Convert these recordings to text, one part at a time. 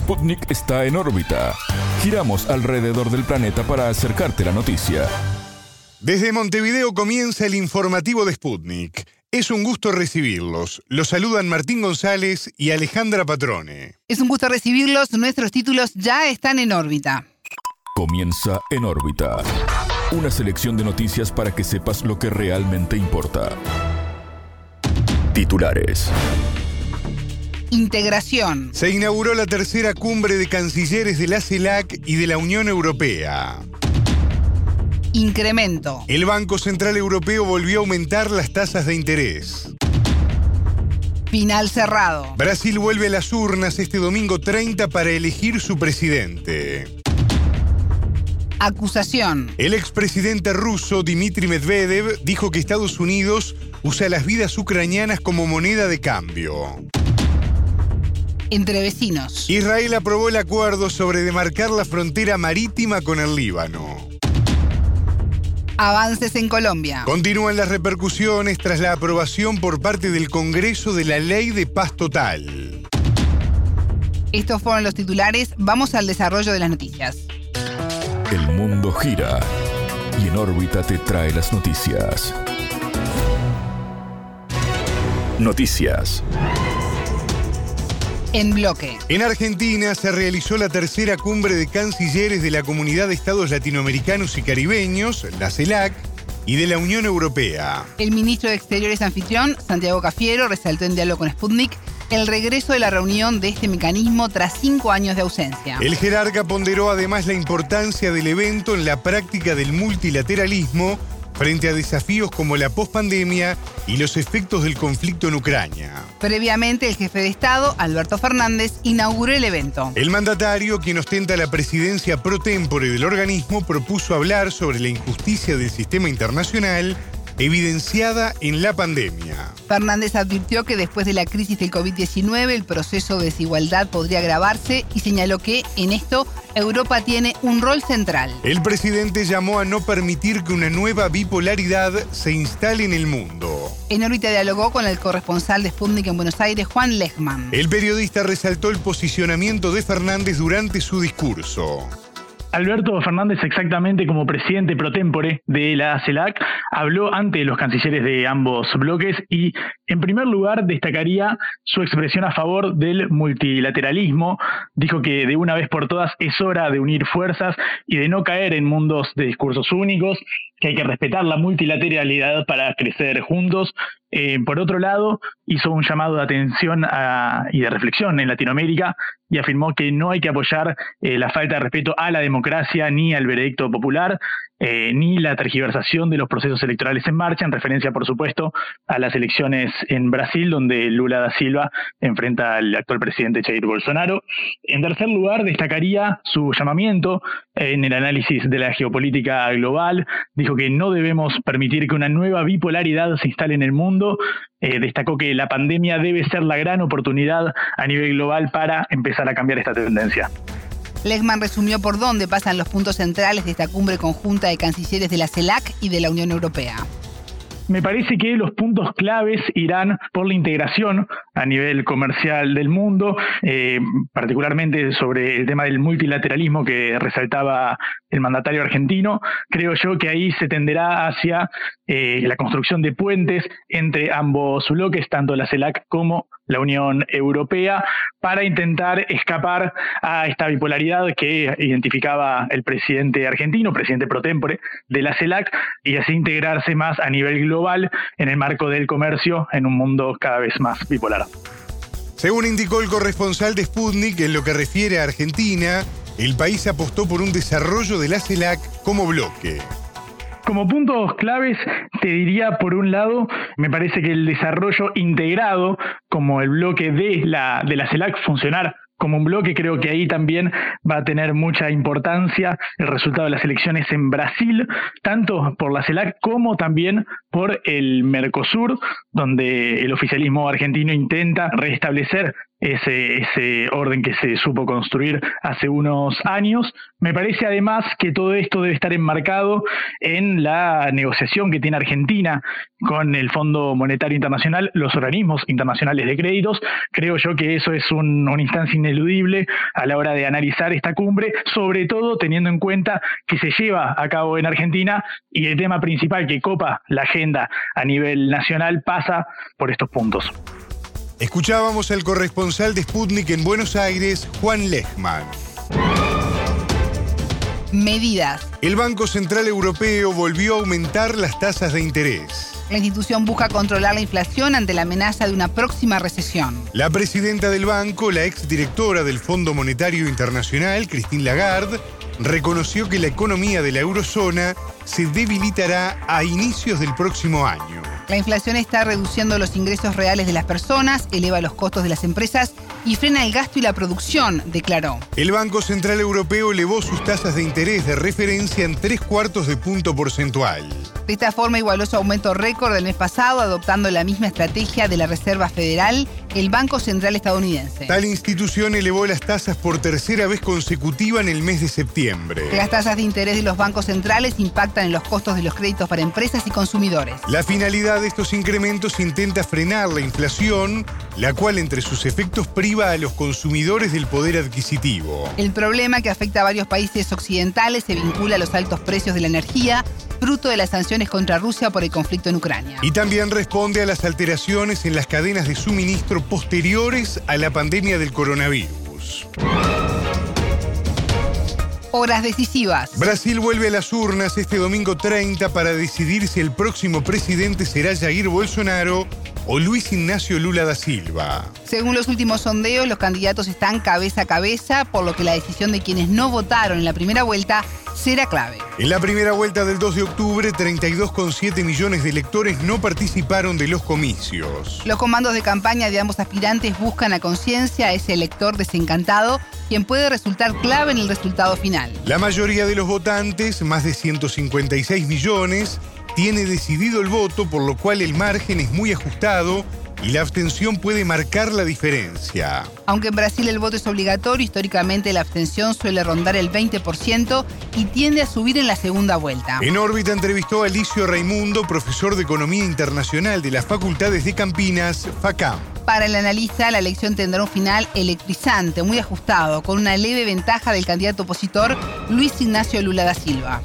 Sputnik está en órbita. Giramos alrededor del planeta para acercarte la noticia. Desde Montevideo comienza el informativo de Sputnik. Es un gusto recibirlos. Los saludan Martín González y Alejandra Patrone. Es un gusto recibirlos. Nuestros títulos ya están en órbita. Comienza en órbita. Una selección de noticias para que sepas lo que realmente importa. Titulares. Integración. Se inauguró la tercera cumbre de cancilleres de la CELAC y de la Unión Europea. Incremento. El Banco Central Europeo volvió a aumentar las tasas de interés. Final cerrado. Brasil vuelve a las urnas este domingo 30 para elegir su presidente. Acusación. El expresidente ruso Dmitry Medvedev dijo que Estados Unidos usa las vidas ucranianas como moneda de cambio. Entre vecinos. Israel aprobó el acuerdo sobre demarcar la frontera marítima con el Líbano. Avances en Colombia. Continúan las repercusiones tras la aprobación por parte del Congreso de la Ley de Paz Total. Estos fueron los titulares. Vamos al desarrollo de las noticias. El mundo gira y en órbita te trae las noticias. Noticias. En bloque. En Argentina se realizó la tercera cumbre de cancilleres de la Comunidad de Estados Latinoamericanos y Caribeños, la CELAC, y de la Unión Europea. El ministro de Exteriores anfitrión, Santiago Cafiero, resaltó en diálogo con Sputnik el regreso de la reunión de este mecanismo tras cinco años de ausencia. El jerarca ponderó además la importancia del evento en la práctica del multilateralismo frente a desafíos como la pospandemia y los efectos del conflicto en Ucrania. Previamente, el jefe de Estado, Alberto Fernández, inauguró el evento. El mandatario, quien ostenta la presidencia pro tempore del organismo, propuso hablar sobre la injusticia del sistema internacional evidenciada en la pandemia. Fernández advirtió que después de la crisis del COVID-19 el proceso de desigualdad podría agravarse y señaló que en esto Europa tiene un rol central. El presidente llamó a no permitir que una nueva bipolaridad se instale en el mundo. En órbita dialogó con el corresponsal de Sputnik en Buenos Aires, Juan Lechman. El periodista resaltó el posicionamiento de Fernández durante su discurso. Alberto Fernández, exactamente como presidente pro tempore de la CELAC, habló ante los cancilleres de ambos bloques y, en primer lugar, destacaría su expresión a favor del multilateralismo. Dijo que de una vez por todas es hora de unir fuerzas y de no caer en mundos de discursos únicos, que hay que respetar la multilateralidad para crecer juntos. Eh, por otro lado, hizo un llamado de atención y de reflexión en Latinoamérica y afirmó que no hay que apoyar eh, la falta de respeto a la democracia ni al veredicto popular, eh, ni la tergiversación de los procesos electorales en marcha, en referencia, por supuesto, a las elecciones en Brasil, donde Lula da Silva enfrenta al actual presidente Jair Bolsonaro. En tercer lugar, destacaría su llamamiento en el análisis de la geopolítica global. Dijo que no debemos permitir que una nueva bipolaridad se instale en el mundo. Eh, destacó que la pandemia debe ser la gran oportunidad a nivel global para empezar a cambiar esta tendencia. Lechman resumió por dónde pasan los puntos centrales de esta cumbre conjunta de cancilleres de la CELAC y de la Unión Europea. Me parece que los puntos claves irán por la integración a nivel comercial del mundo, eh, particularmente sobre el tema del multilateralismo que resaltaba el mandatario argentino. Creo yo que ahí se tenderá hacia eh, la construcción de puentes entre ambos bloques, tanto la CELAC como la Unión Europea, para intentar escapar a esta bipolaridad que identificaba el presidente argentino, presidente pro tempore de la CELAC, y así integrarse más a nivel global en el marco del comercio en un mundo cada vez más bipolar. Según indicó el corresponsal de Sputnik, en lo que refiere a Argentina, el país apostó por un desarrollo de la CELAC como bloque. Como puntos claves, te diría, por un lado, me parece que el desarrollo integrado, como el bloque de la, de la CELAC, funcionar como un bloque, creo que ahí también va a tener mucha importancia el resultado de las elecciones en Brasil, tanto por la CELAC como también por el Mercosur, donde el oficialismo argentino intenta restablecer ese, orden que se supo construir hace unos años. Me parece además que todo esto debe estar enmarcado en la negociación que tiene Argentina con el Fondo Monetario Internacional, los organismos internacionales de créditos. Creo yo que eso es una instancia ineludible a la hora de analizar esta cumbre, sobre todo teniendo en cuenta que se lleva a cabo en Argentina y el tema principal que copa la agenda a nivel nacional pasa por estos puntos. Escuchábamos al corresponsal de Sputnik en Buenos Aires, Juan Lechman. Medidas. El Banco Central Europeo volvió a aumentar las tasas de interés. La institución busca controlar la inflación ante la amenaza de una próxima recesión. La presidenta del banco, la exdirectora del Fondo Monetario Internacional, Christine Lagarde, reconoció que la economía de la eurozona se debilitará a inicios del próximo año. La inflación está reduciendo los ingresos reales de las personas, eleva los costos de las empresas y frena el gasto y la producción, declaró. El Banco Central Europeo elevó sus tasas de interés de referencia en tres cuartos de punto porcentual. De esta forma igualó su aumento récord del mes pasado, adoptando la misma estrategia de la Reserva Federal, el Banco Central estadounidense. Tal institución elevó las tasas por tercera vez consecutiva en el mes de septiembre. Las tasas de interés de los bancos centrales impactan en los costos de los créditos para empresas y consumidores. La finalidad de estos incrementos intenta frenar la inflación, la cual entre sus efectos priva a los consumidores del poder adquisitivo. El problema que afecta a varios países occidentales se vincula a los altos precios de la energía, fruto de las sanciones contra Rusia por el conflicto en Ucrania. Y también responde a las alteraciones en las cadenas de suministro posteriores a la pandemia del coronavirus. Horas decisivas. Brasil vuelve a las urnas este domingo 30 para decidir si el próximo presidente será Jair Bolsonaro o Luis Ignacio Lula da Silva. Según los últimos sondeos, los candidatos están cabeza a cabeza, por lo que la decisión de quienes no votaron en la primera vuelta será clave. En la primera vuelta del 2 de octubre, 32,7 millones de electores no participaron de los comicios. Los comandos de campaña de ambos aspirantes buscan a conciencia a ese elector desencantado, quien puede resultar clave en el resultado final. La mayoría de los votantes, más de 156 millones, tiene decidido el voto, por lo cual el margen es muy ajustado y la abstención puede marcar la diferencia. Aunque en Brasil el voto es obligatorio, históricamente la abstención suele rondar el 20% y tiende a subir en la segunda vuelta. En órbita entrevistó a Alicio Raimundo, profesor de Economía Internacional de las Facultades de Campinas, FACAM. Para el analista, la elección tendrá un final electrizante, muy ajustado, con una leve ventaja del candidato opositor Luis Ignacio Lula da Silva.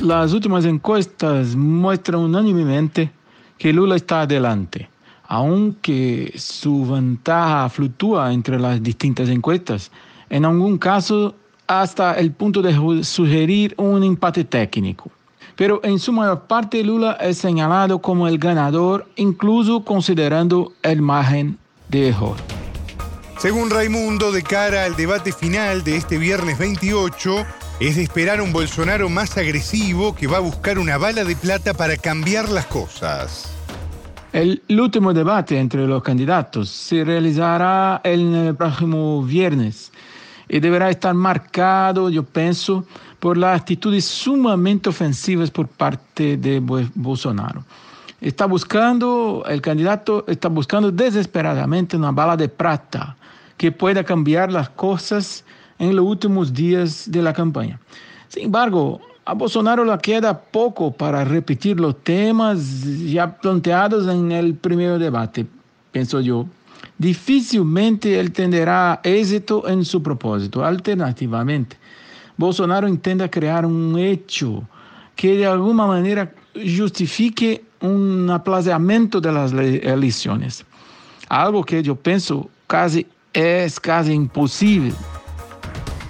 Las últimas encuestas muestran unánimemente que Lula está adelante aunque su ventaja fluctúa entre las distintas encuestas, en algún caso hasta el punto de sugerir un empate técnico. Pero en su mayor parte Lula es señalado como el ganador, incluso considerando el margen de error. Según Raimundo, de cara al debate final de este viernes 28, es esperar un Bolsonaro más agresivo que va a buscar una bala de plata para cambiar las cosas. El último debate entre los candidatos se realizará el próximo viernes y deberá estar marcado, yo pienso, por las actitudes sumamente ofensivas por parte de Bolsonaro. Está buscando, el candidato está buscando desesperadamente una bala de plata que pueda cambiar las cosas en los últimos días de la campaña. Sin embargo, a Bolsonaro le queda poco para repetir los temas ya planteados en el primer debate, pienso yo. Difícilmente él tendrá éxito en su propósito. Alternativamente, Bolsonaro intenta crear un hecho que de alguna manera justifique un aplazamiento de las elecciones. Algo que yo pienso casi es casi imposible.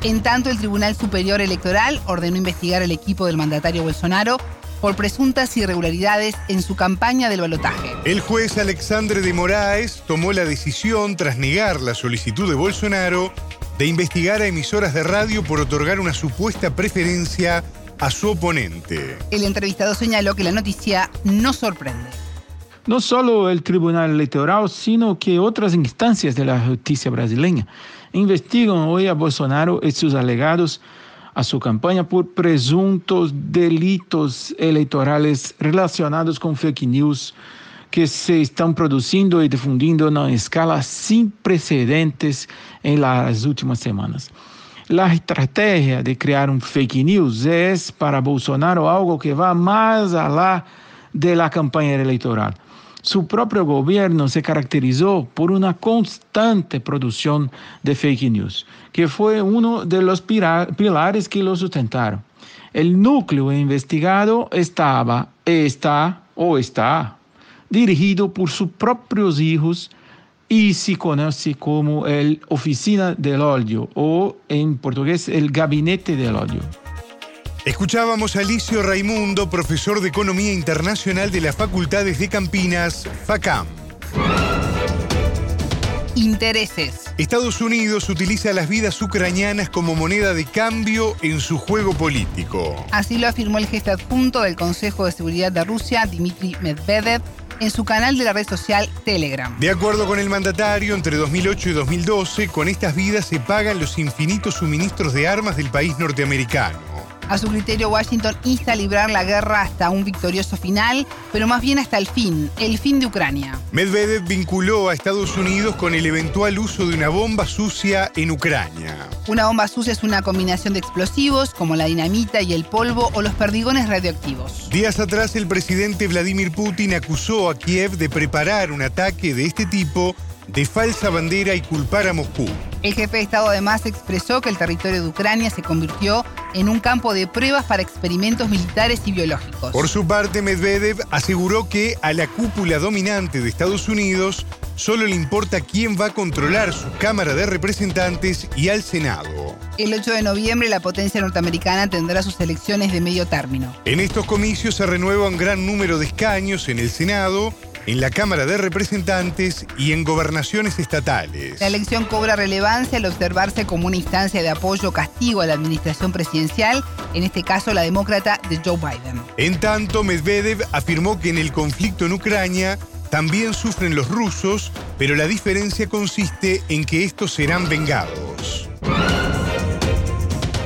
En tanto, el Tribunal Superior Electoral ordenó investigar al equipo del mandatario Bolsonaro por presuntas irregularidades en su campaña del balotaje. El juez Alexandre de Moraes tomó la decisión, tras negar la solicitud de Bolsonaro, de investigar a emisoras de radio por otorgar una supuesta preferencia a su oponente. El entrevistado señaló que la noticia no sorprende. No solo el Tribunal Electoral, sino que otras instancias de la justicia brasileña investigan hoy a Bolsonaro y sus alegados a su campaña por presuntos delitos electorales relacionados con fake news que se están produciendo y difundiendo en una escala sin precedentes en las últimas semanas. La estrategia de crear un fake news es para Bolsonaro algo que va más allá de la campaña electoral. Su propio gobierno se caracterizó por una constante producción de fake news, que fue uno de los pilares que lo sustentaron. El núcleo investigado estaba, está o está dirigido por sus propios hijos y se conoce como el Oficina del Odio o en portugués el Gabinete del Odio. Escuchábamos a Alicio Raimundo, profesor de Economía Internacional de las Facultades de Campinas, FACAM. Intereses. Estados Unidos utiliza las vidas ucranianas como moneda de cambio en su juego político. Así lo afirmó el jefe adjunto del Consejo de Seguridad de Rusia, Dmitry Medvedev, en su canal de la red social Telegram. De acuerdo con el mandatario, entre 2008 y 2012, con estas vidas se pagan los infinitos suministros de armas del país norteamericano. A su criterio, Washington insta a librar la guerra hasta un victorioso final, pero más bien hasta el fin, el fin de Ucrania. Medvedev vinculó a Estados Unidos con el eventual uso de una bomba sucia en Ucrania. Una bomba sucia es una combinación de explosivos como la dinamita y el polvo o los perdigones radioactivos. Días atrás, el presidente Vladimir Putin acusó a Kiev de preparar un ataque de este tipo de falsa bandera y culpar a Moscú. El jefe de Estado además expresó que el territorio de Ucrania se convirtió en un campo de pruebas para experimentos militares y biológicos. Por su parte, Medvedev aseguró que a la cúpula dominante de Estados Unidos solo le importa quién va a controlar su Cámara de Representantes y al Senado. El 8 de noviembre la potencia norteamericana tendrá sus elecciones de medio término. En estos comicios se renueva un gran número de escaños en el Senado en la Cámara de Representantes y en gobernaciones estatales. La elección cobra relevancia al observarse como una instancia de apoyo o castigo a la administración presidencial, en este caso la demócrata de Joe Biden. En tanto, Medvedev afirmó que en el conflicto en Ucrania también sufren los rusos, pero la diferencia consiste en que estos serán vengados.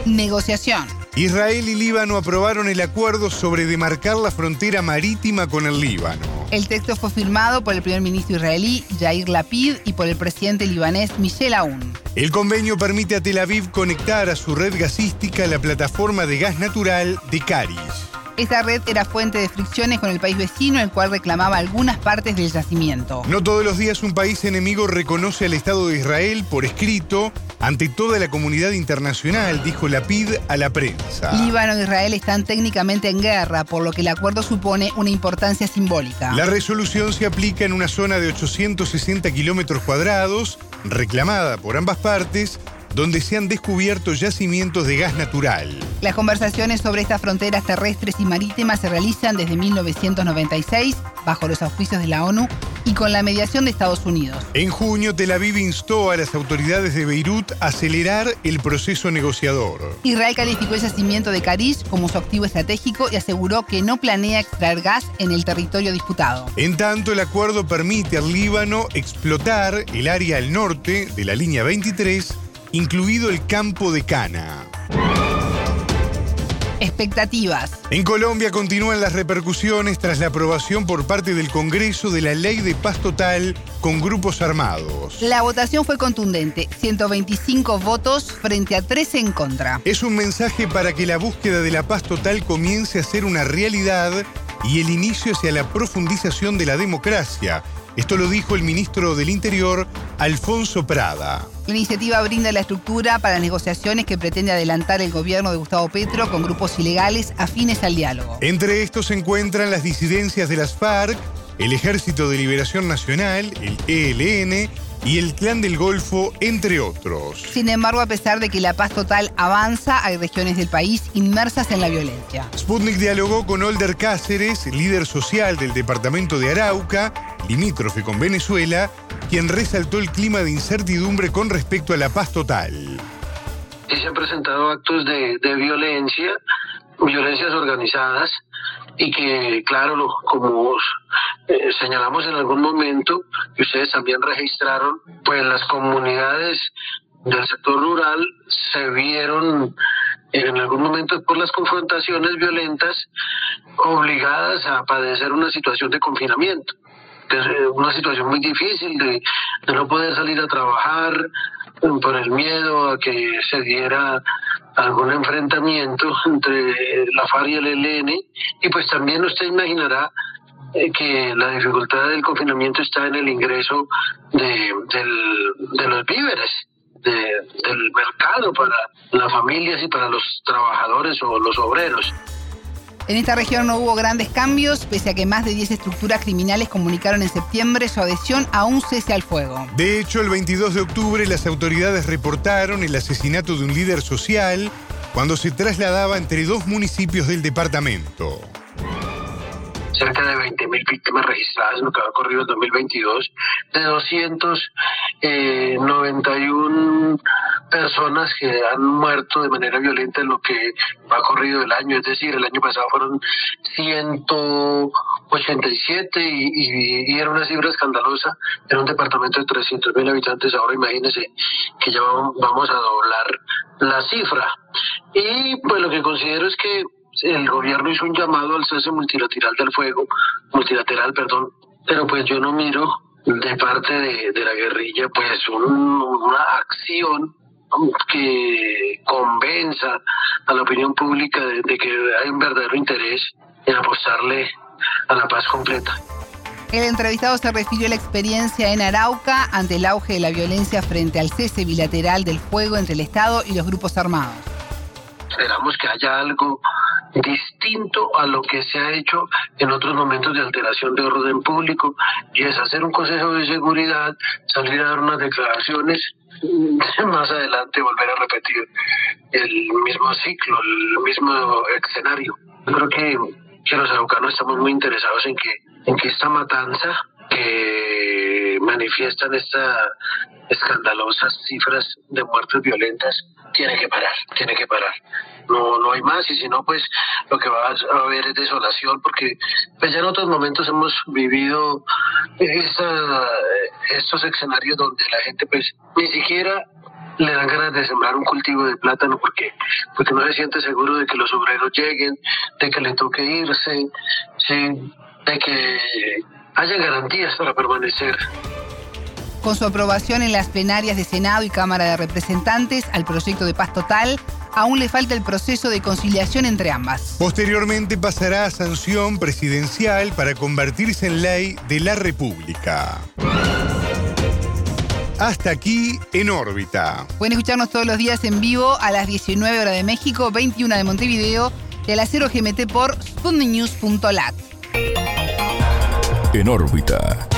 Negociación. Israel y Líbano aprobaron el acuerdo sobre demarcar la frontera marítima con el Líbano. El texto fue firmado por el primer ministro israelí Yair Lapid y por el presidente libanés Michel Aoun. El convenio permite a Tel Aviv conectar a su red gasística la plataforma de gas natural de Caris. Esta red era fuente de fricciones con el país vecino, el cual reclamaba algunas partes del yacimiento. No todos los días un país enemigo reconoce al Estado de Israel por escrito ante toda la comunidad internacional, dijo Lapid a la prensa. Líbano e Israel están técnicamente en guerra, por lo que el acuerdo supone una importancia simbólica. La resolución se aplica en una zona de 860 kilómetros cuadrados, reclamada por ambas partes, donde se han descubierto yacimientos de gas natural. Las conversaciones sobre estas fronteras terrestres y marítimas se realizan desde 1996 bajo los auspicios de la ONU y con la mediación de Estados Unidos. En junio, Tel Aviv instó a las autoridades de Beirut a acelerar el proceso negociador. Israel calificó el yacimiento de Karish como su activo estratégico y aseguró que no planea extraer gas en el territorio disputado. En tanto, el acuerdo permite al Líbano explotar el área al norte de la línea 23 incluido el campo de Cana. Expectativas. En Colombia continúan las repercusiones tras la aprobación por parte del Congreso de la ley de paz total con grupos armados. La votación fue contundente, 125 votos frente a 13 en contra. Es un mensaje para que la búsqueda de la paz total comience a ser una realidad y el inicio hacia la profundización de la democracia esto lo dijo el ministro del Interior, Alfonso Prada. La iniciativa brinda la estructura para negociaciones que pretende adelantar el gobierno de Gustavo Petro con grupos ilegales afines al diálogo. Entre estos se encuentran las disidencias de las FARC, el Ejército de Liberación Nacional, el ELN, y el Clan del Golfo, entre otros. Sin embargo, a pesar de que la paz total avanza, hay regiones del país inmersas en la violencia. Sputnik dialogó con Older Cáceres, líder social del departamento de Arauca, limítrofe con Venezuela, quien resaltó el clima de incertidumbre con respecto a la paz total. se han presentado actos de, de violencia, violencias organizadas, y que, claro, como eh, señalamos en algún momento, y ustedes también registraron, pues las comunidades del sector rural se vieron en algún momento por las confrontaciones violentas obligadas a padecer una situación de confinamiento. una situación muy difícil de, no poder salir a trabajar por el miedo a que se diera algún enfrentamiento entre la FARC y el ELN y pues también usted imaginará eh, que la dificultad del confinamiento está en el ingreso de, de los víveres del mercado para las familias y para los trabajadores o los obreros. En esta región no hubo grandes cambios, pese a que más de 10 estructuras criminales comunicaron en septiembre su adhesión a un cese al fuego. De hecho, el 22 de octubre las autoridades reportaron el asesinato de un líder social cuando se trasladaba entre dos municipios del departamento cerca de 20.000 víctimas registradas en lo que ha ocurrido en 2022, de 291 eh, personas que han muerto de manera violenta en lo que ha ocurrido el año, es decir, el año pasado fueron 187 y, y, era una cifra escandalosa en un departamento de 300.000 habitantes, ahora imagínense que ya vamos a doblar la cifra. Y pues lo que considero es que el gobierno hizo un llamado al cese multilateral del fuego, multilateral, perdón, pero pues yo no miro de parte de, la guerrilla pues una acción que convenza a la opinión pública de, que hay un verdadero interés en apostarle a la paz completa. El entrevistado se refirió a la experiencia en Arauca ante el auge de la violencia frente al cese bilateral del fuego entre el Estado y los grupos armados. Esperamos que haya algo distinto a lo que se ha hecho en otros momentos de alteración de orden público y es hacer un consejo de seguridad, salir a dar unas declaraciones, más adelante volver a repetir el mismo ciclo, el mismo escenario. Yo creo que, que los araucanos estamos muy interesados en que, en que esta matanza que manifiestan estas escandalosas cifras de muertes violentas tiene que parar, tiene que parar no, no hay más y si no, pues lo que va a haber es desolación porque pues ya en otros momentos hemos vivido esa, estos escenarios donde la gente pues ni siquiera le dan ganas de sembrar un cultivo de plátano porque porque no se siente seguro de que los obreros lleguen, de que le toque irse, de que haya garantías para permanecer. Con su aprobación en las plenarias de Senado y Cámara de Representantes al proyecto de paz total, aún le falta el proceso de conciliación entre ambas. Posteriormente pasará a sanción presidencial para convertirse en ley de la República. Hasta aquí en órbita. Pueden escucharnos todos los días en vivo a las 19 horas de México, 21 de Montevideo y a las 0 GMT por sputniknews.lat. En órbita.